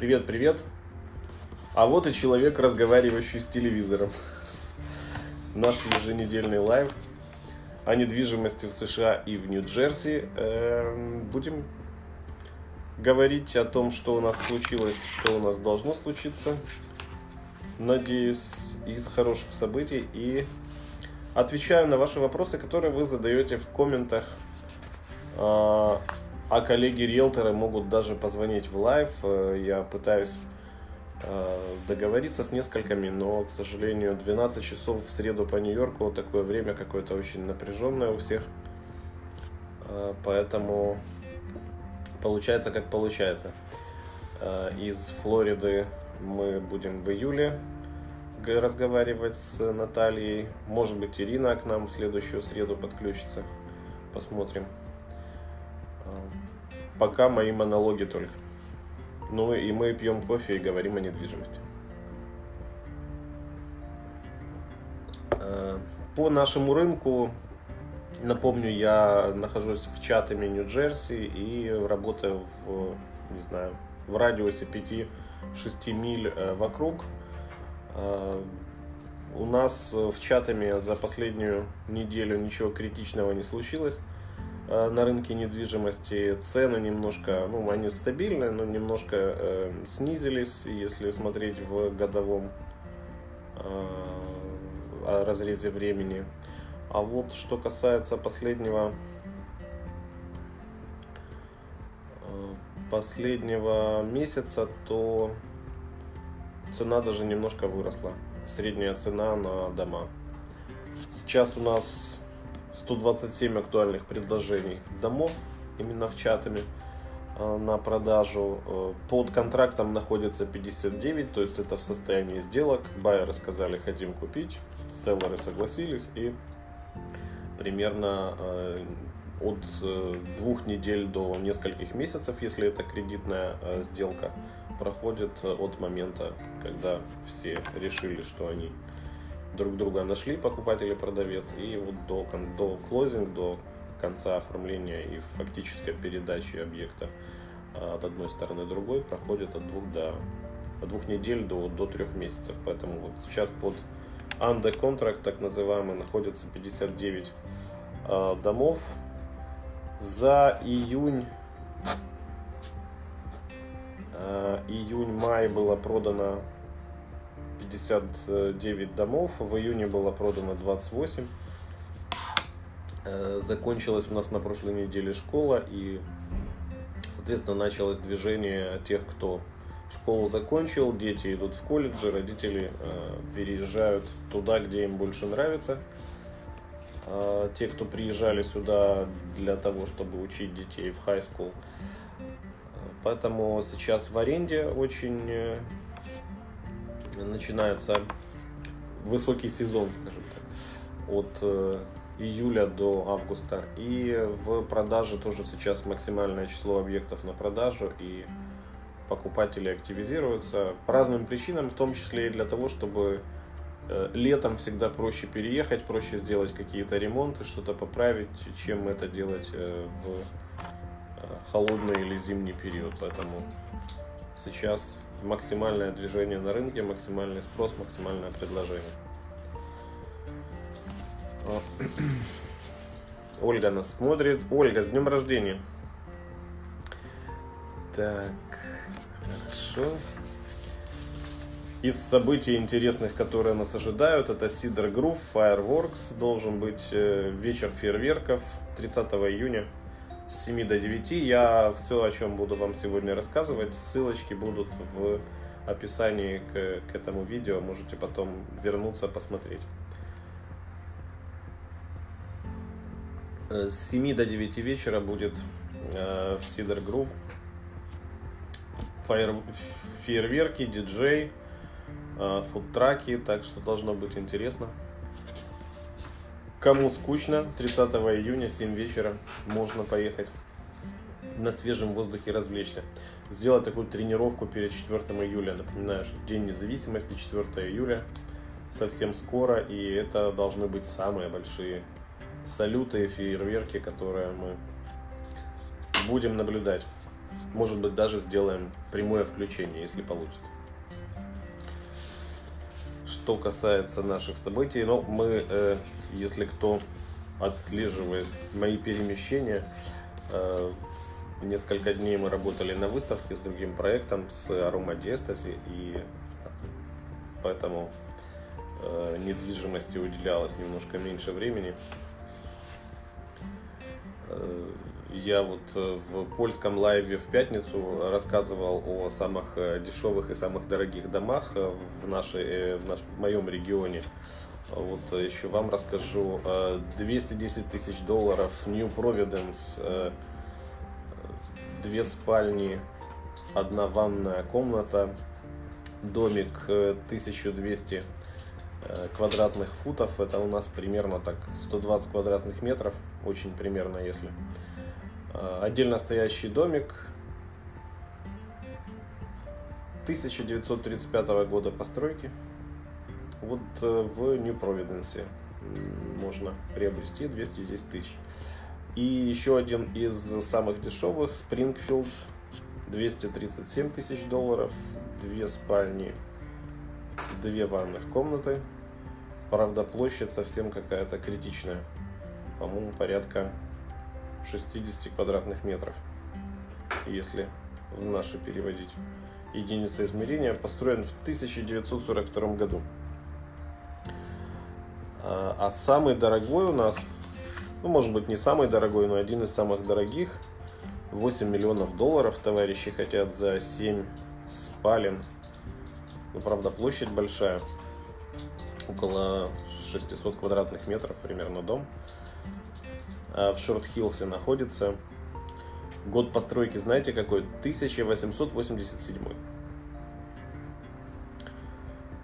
Привет, привет. А вот и человек, разговаривающий с телевизором. Наш еженедельный лайв о недвижимости в США и в Нью-Джерси. Эм, будем говорить о том, что у нас случилось, что у нас должно случиться. Надеюсь, из хороших событий. И отвечаю на ваши вопросы, которые вы задаете в комментах. А, коллеги-риэлторы могут даже позвонить в лайв. Э, я пытаюсь э, договориться с несколькими, но, к сожалению, 12 часов в среду по Нью-Йорку, такое время какое-то очень напряженное у всех. Э, поэтому получается, как получается. Из Флориды мы будем в июле разговаривать с Натальей. Может быть, Ирина к нам в следующую среду подключится. Посмотрим. Пока мои монологи только. Ну и мы пьем кофе и говорим о недвижимости. Э, по нашему рынку, напомню, я нахожусь в Чатами, Нью-Джерси и работаю в, не знаю, в радиусе 5-6 миль э, вокруг. Э, у нас в Чатами за последнюю неделю ничего критичного не случилось. Э, на рынке недвижимости цены немножко, ну, они стабильны, но немножко э, снизились, если смотреть в годовом э, разрезе времени. А вот что касается последнего э, последнего месяца, то цена даже немножко выросла. Средняя цена на дома. Сейчас у нас 127 актуальных предложений домов именно в чатами э, на продажу. Э, под контрактом находится 59, то есть это в состоянии сделок. Байеры сказали, хотим купить, селлеры согласились и примерно э, от двух недель до нескольких месяцев, если это кредитная сделка, проходит от момента, когда все решили, что они друг друга нашли покупатель и продавец, и вот до, до клозинг, до конца оформления и фактической передачи объекта а, от одной стороны другой проходит от двух до от двух недель до, до трех месяцев. Поэтому вот сейчас под under contract, так называемый, находится 59 э, домов. За июнь э, июнь-май было продано 59 домов, в июне было продано 28. Э, закончилась у нас на прошлой неделе школа и, соответственно, началось движение тех, кто школу закончил, дети идут в колледжи, родители э, переезжают туда, где им больше нравится. Э, те, кто приезжали сюда для того, чтобы учить детей в high school. Поэтому сейчас в аренде очень начинается высокий сезон, скажем так, от э, июля до августа. И в продаже тоже сейчас максимальное число объектов на продажу, и покупатели активизируются по разным причинам, в том числе и для того, чтобы э, летом всегда проще переехать, проще сделать какие-то ремонты, что-то поправить, чем это делать э, в холодный или зимний период. Поэтому сейчас максимальное движение на рынке, максимальный спрос, максимальное предложение. Ольга нас смотрит. Ольга, с днем рождения. Так, хорошо. Из событий интересных, которые нас ожидают, это Cedar Groove, Fireworks, должен быть э, вечер фейерверков 30 июня с 7 до 9. Я все, о чем буду вам сегодня рассказывать, ссылочки будут в описании к, к этому видео. Можете потом вернуться, посмотреть. С 7 до 9 вечера будет э, в Сидер Грув фейер, фейерверки, диджей, э, фудтраки, так что должно быть интересно. Кому скучно, 30 июня, 7 вечера, можно поехать на свежем воздухе развлечься. Сделать такую тренировку перед 4 июля. Напоминаю, что День независимости, 4 июля, совсем скоро, и это должны быть самые большие салюты и фейерверки, которые мы будем наблюдать. Может быть, даже сделаем прямое включение, если получится. Что касается наших событий, ну, мы, э, если кто отслеживает мои перемещения, э, несколько дней мы работали на выставке с другим проектом, с Diastasi, и поэтому э, недвижимости уделялось немножко меньше времени. Э, я вот э, в польском лайве в пятницу рассказывал о самых э, дешевых и самых дорогих домах в, нашей, в, наш, в моем регионе. Вот еще вам расскажу. 210 тысяч долларов New Providence, две спальни, одна ванная комната, домик 1200 квадратных футов. Это у нас примерно так 120 квадратных метров, очень примерно, если. Э, отдельно стоящий домик 1935 года постройки. Вот э, в Нью-Провиденсе можно приобрести 210 тысяч. И еще один из самых дешевых, Спрингфилд, 237 тысяч долларов, две спальни, две ванных комнаты. Правда, площадь совсем какая-то критичная. По-моему, порядка 60 квадратных метров, если в наши переводить. Единица измерения построен в 1942 году. А, а самый дорогой у нас, ну может быть не самый дорогой, но один из самых дорогих, 8 миллионов долларов товарищи хотят за 7 спален. Ну правда площадь большая, около 600 квадратных метров примерно дом. Э, в Шорт-Хиллсе находится. Год постройки знаете какой? 1887.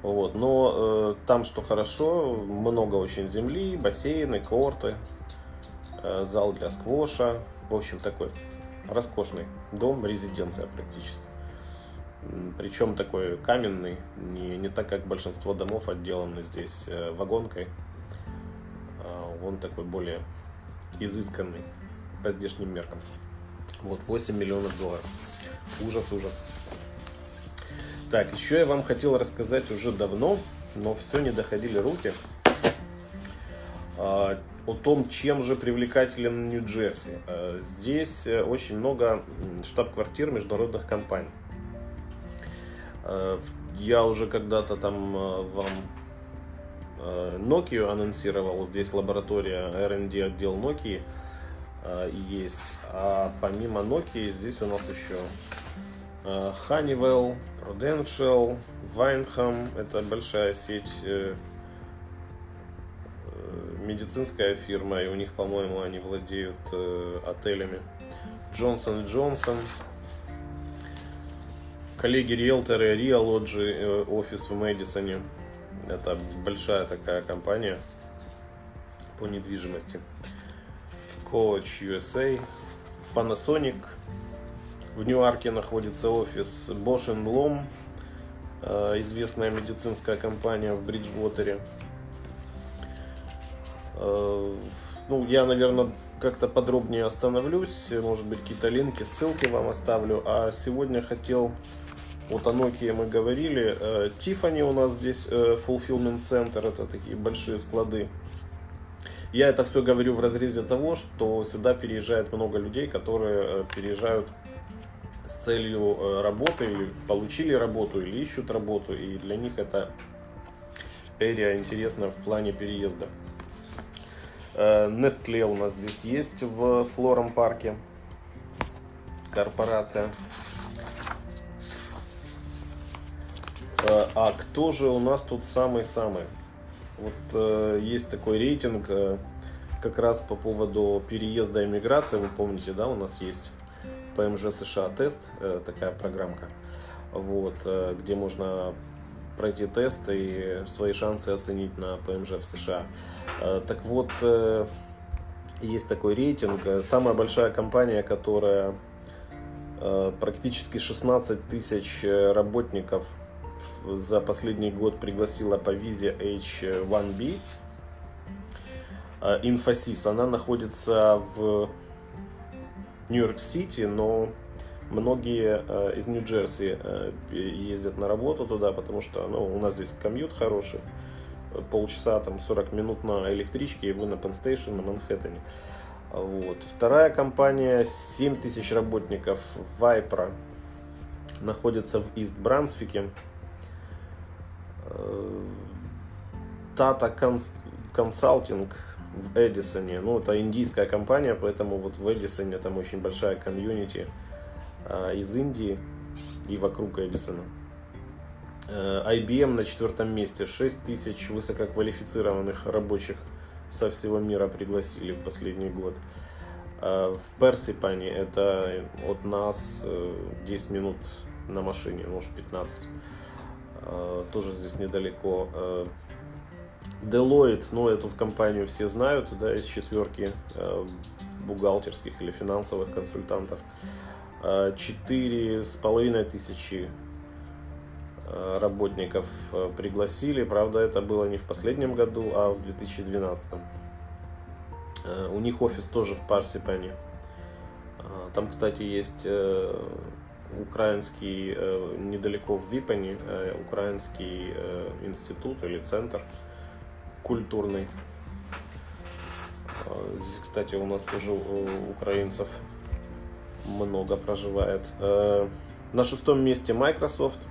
Вот, но э, там что хорошо, много очень земли, бассейны, корты, э, зал для сквоша, в общем такой роскошный дом, резиденция практически. Причем такой каменный, не, не так как большинство домов отделаны здесь э, вагонкой. А он такой более изысканный по здешним меркам. Вот 8 миллионов долларов. Ужас, ужас. Так, еще я вам хотел рассказать уже давно, но все не доходили руки. А, о том, чем же привлекателен Нью-Джерси. А, здесь э, очень много штаб-квартир международных компаний. А, я уже когда-то там вам Э, Nokia анонсировал, здесь лаборатория R&D отдел Nokia э, есть. А помимо Nokia здесь у нас еще э, Honeywell, Prudential, Vineham, это большая сеть медицинская фирма, и у них, по-моему, они владеют отелями. Johnson Johnson, коллеги риэлторы Realogy офис в Мэдисоне. Это большая такая компания по недвижимости. Coach USA, Panasonic. В Ньюарке находится офис Bosch Lom, э, известная медицинская компания в Бриджвотере. Э, ну, я, наверное, как-то подробнее остановлюсь. Может быть, какие-то линки, ссылки вам оставлю. А сегодня хотел вот о Nokia мы говорили. Э, Tiffany у нас здесь э, Fulfillment Center, это такие большие склады. Я это все говорю в разрезе того, что сюда переезжает много людей, которые э, переезжают с целью работы, или получили работу, или ищут работу, и для них это area интересна в плане переезда. Nestle у нас здесь есть в Флором парке, корпорация. А кто же у нас тут самый-самый? Вот э, есть такой рейтинг э, как раз по поводу переезда и миграции. Вы помните, да, у нас есть ПМЖ США тест, э, такая программка, вот, э, где можно пройти тест и свои шансы оценить на ПМЖ в США. Э, так вот, э, есть такой рейтинг. Самая большая компания, которая э, практически 16 тысяч работников за последний год пригласила по визе H1B. Инфосис, она находится в Нью-Йорк-Сити, но Многие э, из Нью-Джерси э, ездят на работу туда, потому что ну, у нас здесь комьют хороший. Полчаса, там 40 минут на электричке, и вы на Penn на Манхэттене. Вот. Вторая компания, 7 тысяч работников, Вайпра, находится в Ист-Брансвике. Tata Consulting в Эдисоне. Ну, это индийская компания, поэтому вот в Эдисоне там очень большая комьюнити а, из Индии и вокруг Эдисона. Э, IBM на четвертом месте. 6 тысяч высококвалифицированных рабочих со всего мира пригласили в последний год. В Персипане это от нас 10 э, минут на машине, может 15. А, тоже здесь недалеко. Э, Deloitte, ну эту в компанию все знают, да, из четверки э, бухгалтерских или финансовых консультантов. Э, четыре с половиной тысячи э, работников пригласили. Правда, это было не в последнем году, а в 2012. У них офис тоже в Парсипане. Там, кстати, есть украинский, недалеко в Випане, украинский институт или центр – культурный. Здесь, кстати, у нас тоже украинцев много проживает. Э, на шестом месте Microsoft.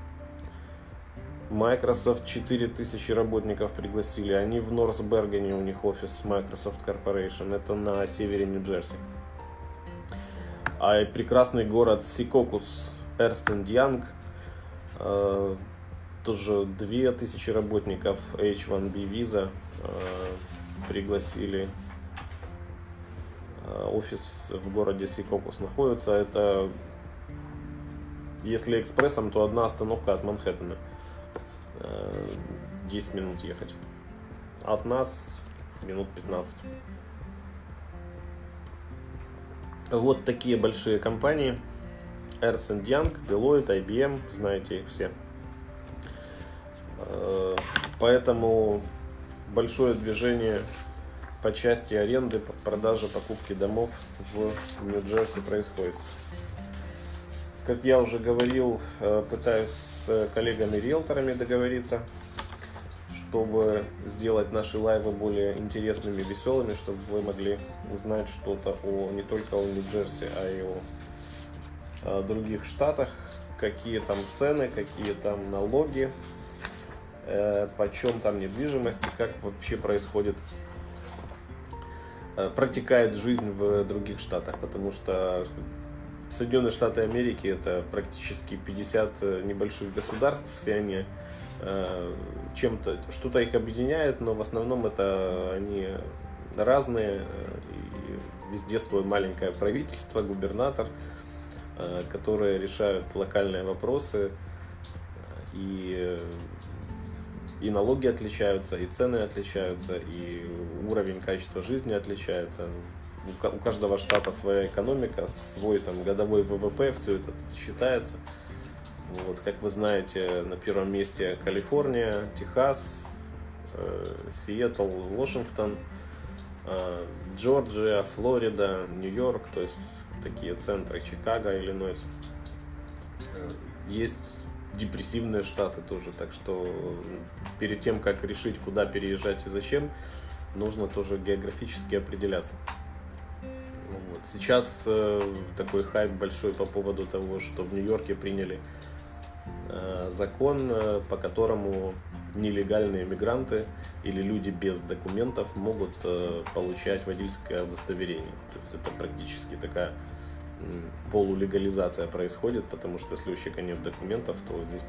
Microsoft 4000 работников пригласили. Они в Норсбергене, у них офис Microsoft Corporation. Это на севере Нью-Джерси. А прекрасный город Сикокус, Эрстен Янг тоже 2000 работников H1B виза э, пригласили. Э, офис в городе Сикокус находится. Это, если экспрессом, то одна остановка от Манхэттена. 10 э, минут ехать. От нас минут 15. Вот такие большие компании. Ernst Young, Deloitte, IBM, знаете их все. Э, поэтому большое движение по части аренды, продажи, покупки домов в Нью-Джерси происходит. Как я уже говорил, э, пытаюсь с коллегами-риэлторами договориться, чтобы сделать наши лайвы более интересными, веселыми, чтобы вы могли узнать что-то о не только о Нью-Джерси, а и о, о других штатах, какие там цены, какие там налоги, э, почем там недвижимость как вообще происходит, э, протекает жизнь в других штатах, потому что Соединенные Штаты Америки это практически 50 э, небольших государств, все они чем-то, что-то их объединяет, но в основном это они разные, и везде свое маленькое правительство, губернатор, которые решают локальные вопросы, и и налоги отличаются, и цены отличаются, и уровень качества жизни отличается. У каждого штата своя экономика, свой там годовой ВВП, все это считается. Вот, как вы знаете, на первом месте Калифорния, Техас, э, Сиэтл, Вашингтон, э, Джорджия, Флорида, Нью-Йорк, то есть такие центры, Чикаго, Иллинойс. Э, есть депрессивные штаты тоже. Так что перед тем, как решить, куда переезжать и зачем, нужно тоже географически определяться. Вот. Сейчас э, такой хайп большой по поводу того, что в Нью-Йорке приняли закон, э, по которому нелегальные мигранты или люди без документов могут э, получать водительское удостоверение. То есть это практически такая полулегализация происходит, потому что если у человека нет документов, то здесь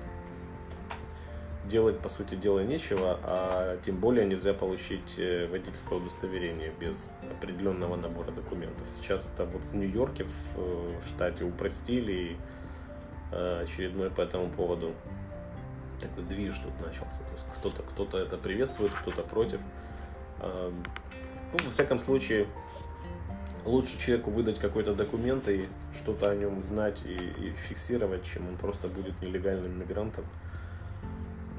делать, по сути дела, нечего, а тем более нельзя получить э, водительское удостоверение без определенного набора документов. Сейчас это вот в Нью-Йорке, в, э, штате упростили, и э, очередной по этому поводу такой движ тут начался. То есть кто-то кто, -то, это приветствует, кто-то против. Ну, во всяком случае, лучше человеку выдать какой-то документ и что-то о нем знать и, и фиксировать, чем он просто будет нелегальным мигрантом.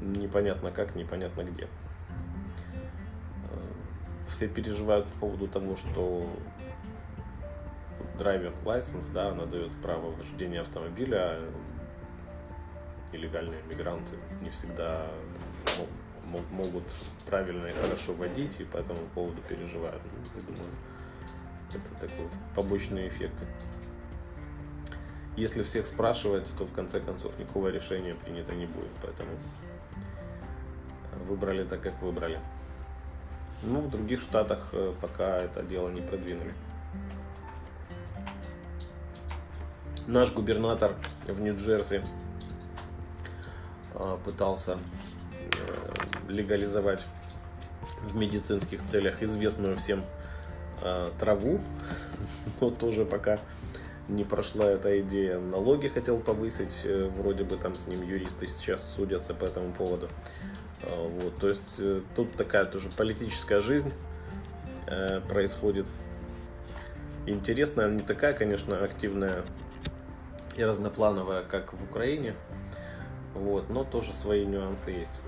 Непонятно как, непонятно где. Э, все переживают по поводу того, что драйвер license, да, она дает право вождения автомобиля. И легальные мигранты не всегда там, могут правильно и хорошо водить, и по этому поводу переживают. Ну, я думаю, это такой вот побочные эффекты. Если всех спрашивать, то в конце концов никакого решения принято не будет, поэтому выбрали так, как выбрали. Ну, в других штатах э, пока это дело не продвинули. Наш губернатор в Нью-Джерси э, пытался э, легализовать в медицинских целях известную всем траву, но тоже пока не прошла эта идея. Налоги хотел повысить, вроде бы там с ним юристы сейчас судятся по этому поводу. А, вот, то есть э, тут такая тоже политическая жизнь э, происходит. Интересная, не такая, конечно, активная и разноплановая, как в Украине. Вот, но тоже свои нюансы есть.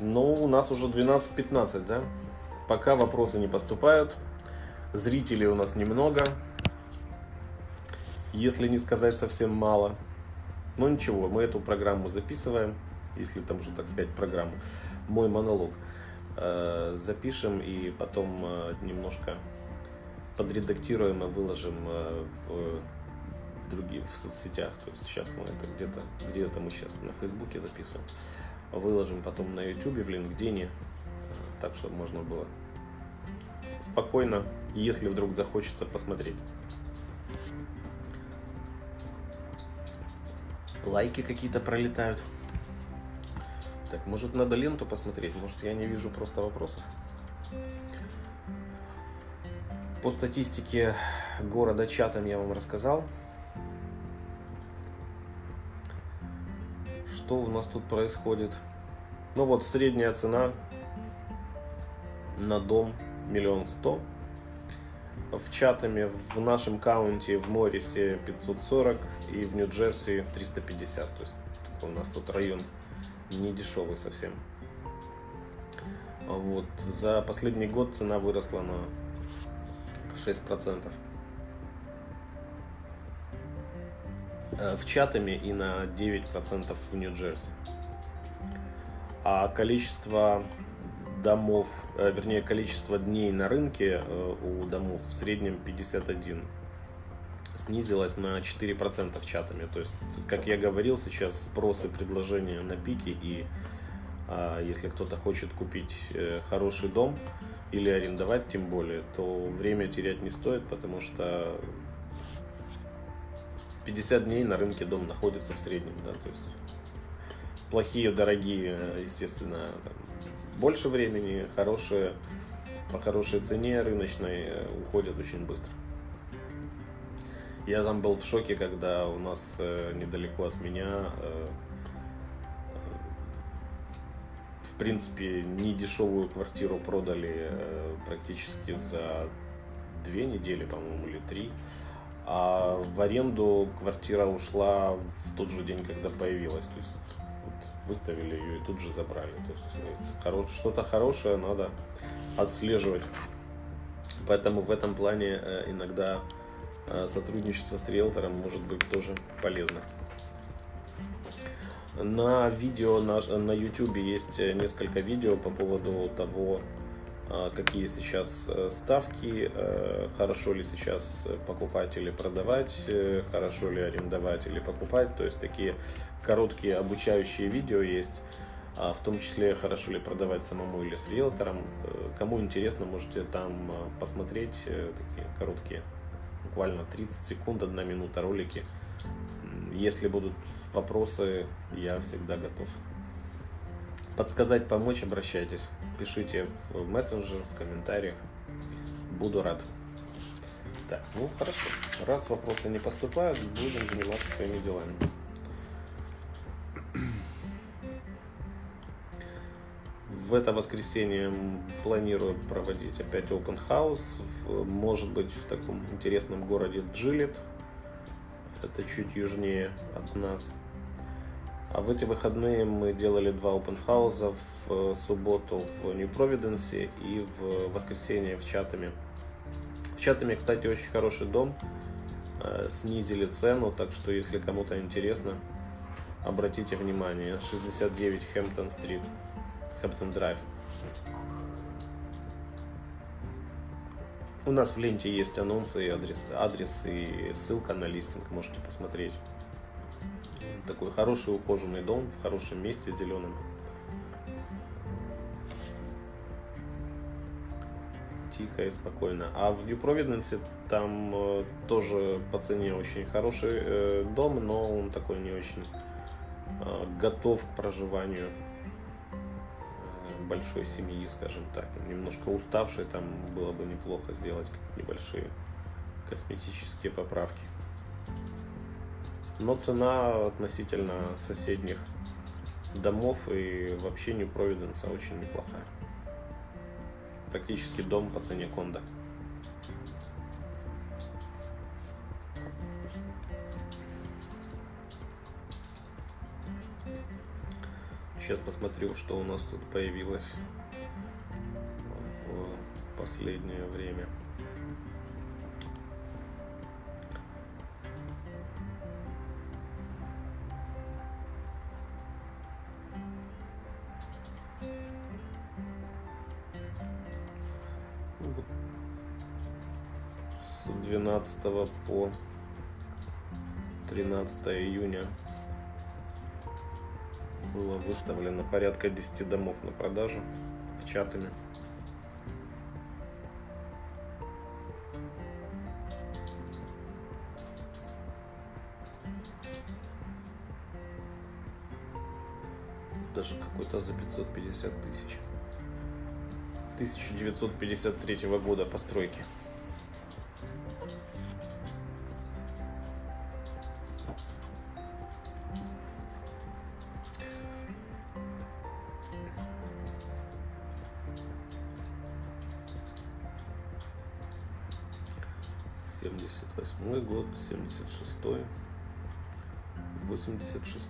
Но у нас уже 12-15, да? Пока вопросы не поступают. Зрителей у нас немного. Если не сказать совсем мало. Но ничего, мы эту программу записываем если там уже, так сказать, программу, мой монолог э, запишем и потом э, немножко подредактируем и выложим э, в другие в соцсетях. То есть сейчас мы это где-то, где-то мы сейчас на Фейсбуке записываем. Выложим потом на Ютубе, в LinkedIn, так, чтобы можно было спокойно, если вдруг захочется посмотреть. Лайки какие-то пролетают. Так, может надо ленту посмотреть? Может я не вижу просто вопросов? По статистике города Чатам я вам рассказал. Что у нас тут происходит? Ну вот средняя цена на дом миллион сто. В Чатами в нашем каунте в Моррисе 540 и в Нью-Джерси 350. То есть у нас тут район не дешевый совсем. Вот. За последний год цена выросла на 6%. В Чатами и на 9% в Нью-Джерси. А количество домов, э, вернее количество дней на рынке э, у домов в среднем 51 снизилась на 4% чатами. То есть, как я говорил, сейчас спрос и предложение на пике, и а, если кто-то хочет купить э, хороший дом или арендовать тем более, то время терять не стоит, потому что 50 дней на рынке дом находится в среднем, да, то есть плохие, дорогие, естественно, там, больше времени, хорошие, по хорошей цене рыночной э, уходят очень быстро. Я там был в шоке, когда у нас э, недалеко от меня э, в принципе не дешевую квартиру продали э, практически за две недели, по-моему, или три. А в аренду квартира ушла в тот же день, когда появилась. То есть вот, выставили ее и тут же забрали. То есть хоро- что-то хорошее надо отслеживать. Поэтому в этом плане э, иногда Э, сотрудничество с риэлтором может быть тоже полезно. На видео на, на YouTube есть несколько видео по поводу того, э, какие сейчас э, ставки, хорошо ли сейчас покупать или продавать, хорошо ли арендовать или покупать. То есть такие короткие обучающие видео есть, а в том числе хорошо ли продавать самому или с риэлтором. Кому интересно, можете там посмотреть такие короткие буквально 30 секунд, 1 минута ролики. Если будут вопросы, я всегда готов. Подсказать, помочь, обращайтесь. Пишите в мессенджер, в комментариях. Буду рад. Так, ну хорошо. Раз вопросы не поступают, будем заниматься своими делами. в это воскресенье планирую проводить опять open house, в, может быть в таком интересном городе Джилет, это чуть южнее от нас. А в эти выходные мы делали два house в субботу в Нью Провиденсе и в воскресенье в Чатами В Чатами, кстати, очень хороший дом. Э, снизили цену, так что если кому-то интересно, обратите внимание. 69 Хэмптон Стрит, Хэмптон Драйв. У нас в ленте есть анонсы и адрес, адрес и ссылка на листинг, можете посмотреть. Такой хороший ухоженный дом в хорошем месте, зеленым. Тихо и спокойно. А в New Providence там э, тоже по цене очень хороший э, дом, но он такой не очень э, готов к проживанию большой семьи, скажем так. Немножко уставший, там было бы неплохо сделать небольшие косметические поправки. Но цена относительно соседних домов и вообще New Providence очень неплохая. Практически дом по цене конда. Сейчас посмотрю, что у нас тут появилось в последнее время. 12 по 13 июня было выставлено порядка 10 домов на продажу в чатами. Даже какой-то за 550 тысяч. 1953 года постройки. 78 год, 76 86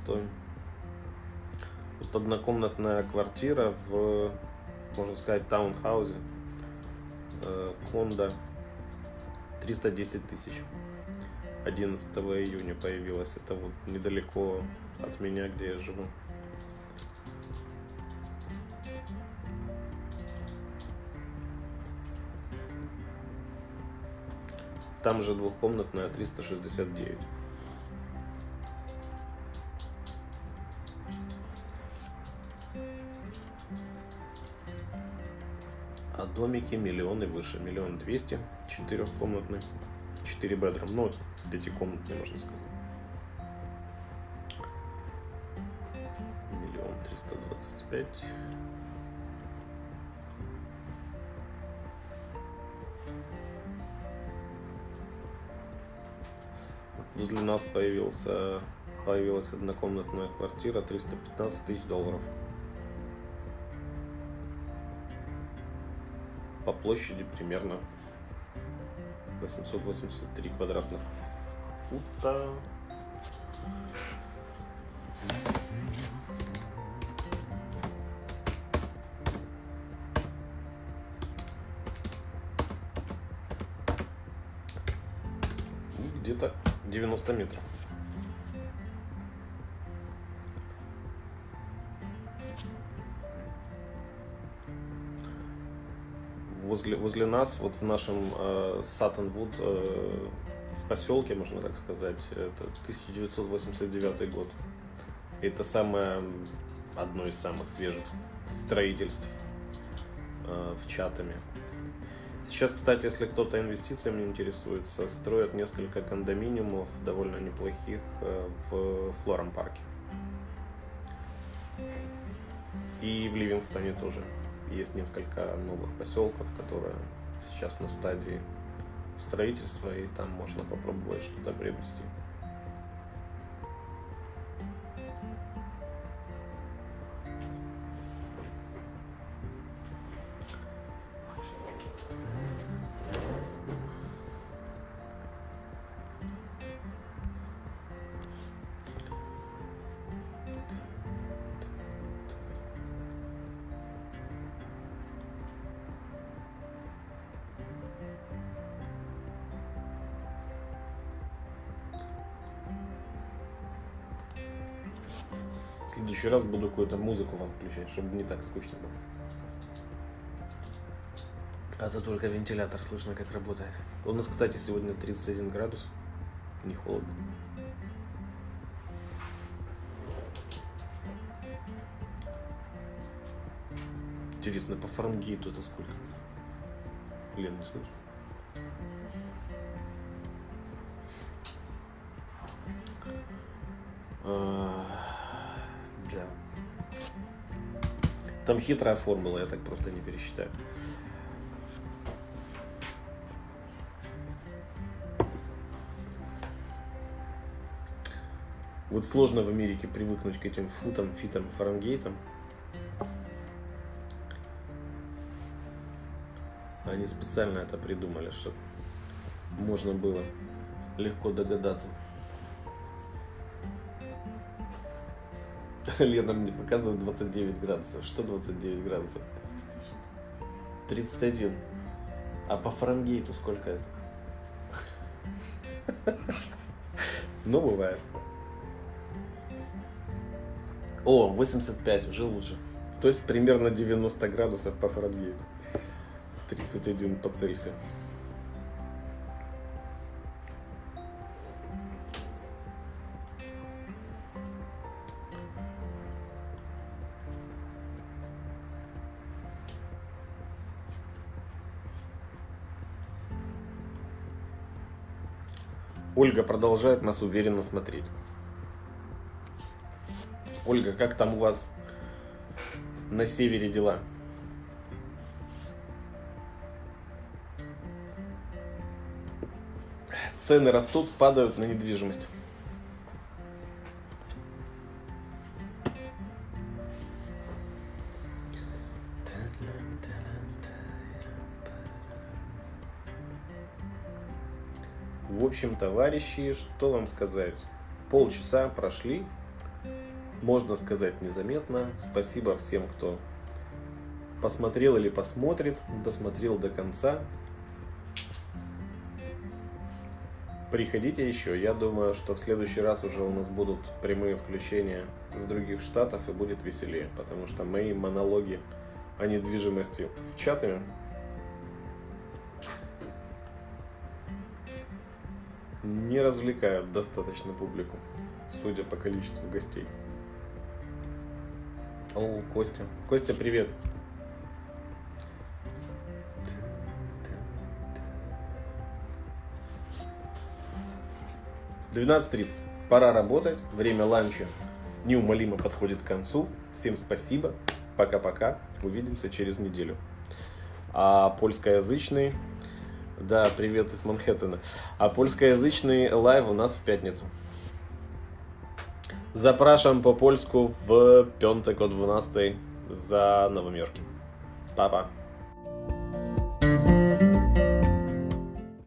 Вот однокомнатная квартира в, можно сказать, таунхаузе. Э, Конда 310 тысяч. 11 июня появилась. Это вот недалеко от меня, где я живу. Там же двухкомнатная 369. А домики миллионы выше, миллион двести, четырехкомнатный, четыре бедрум, ну, пятикомнатный, можно сказать. Миллион триста двадцать пять. Возле нас появился, появилась однокомнатная квартира 315 тысяч долларов. По площади примерно 883 квадратных фута. 90 метров. Возле, возле нас, вот в нашем э, э, поселке, можно так сказать, это 1989 год. Это самое, одно из самых свежих строительств э, в Чатами. Сейчас, кстати, если кто-то инвестициями интересуется, строят несколько кондоминиумов довольно неплохих э, в Флором парке. И в Ливингстоне тоже есть несколько новых поселков, которые сейчас на стадии строительства, и там можно попробовать что-то приобрести. Следующий раз буду какую-то музыку вам включать, чтобы не так скучно было. А то только вентилятор слышно, как работает. У нас, кстати, сегодня 31 градус. Не холодно. Интересно, по Фаренгейту это сколько? Лен, не слышишь? Хитрая формула, я так просто не пересчитаю. Вот сложно в Америке привыкнуть к этим футам, фитам, фаренгейтам. Они специально это придумали, чтобы можно было легко догадаться. Лена мне показывает 29 градусов. Что 29 градусов? 31. А по Фаренгейту сколько это? Ну, бывает. О, 85, уже лучше. То есть примерно 90 градусов по Фаренгейту. 31 по Цельсию. Ольга продолжает нас уверенно смотреть. Ольга, как там у вас на севере дела? Цены растут, падают на недвижимость. Общем, товарищи, что вам сказать? Полчаса прошли, можно сказать незаметно. Спасибо всем, кто посмотрел или посмотрит, досмотрел до конца. Приходите еще. Я думаю, что в следующий раз уже у нас будут прямые включения с других штатов и будет веселее, потому что мои монологи о недвижимости в чатами не развлекают достаточно публику, судя по количеству гостей. О, Костя. Костя, привет. 12.30. Пора работать. Время ланча неумолимо подходит к концу. Всем спасибо. Пока-пока. Увидимся через неделю. А польскоязычный... Да, привет из Манхэттена. А польскоязычный лайв у нас в пятницу. Zapraszam po polsku w piątek o 12 za Nowym Jorkiem. Pa, pa.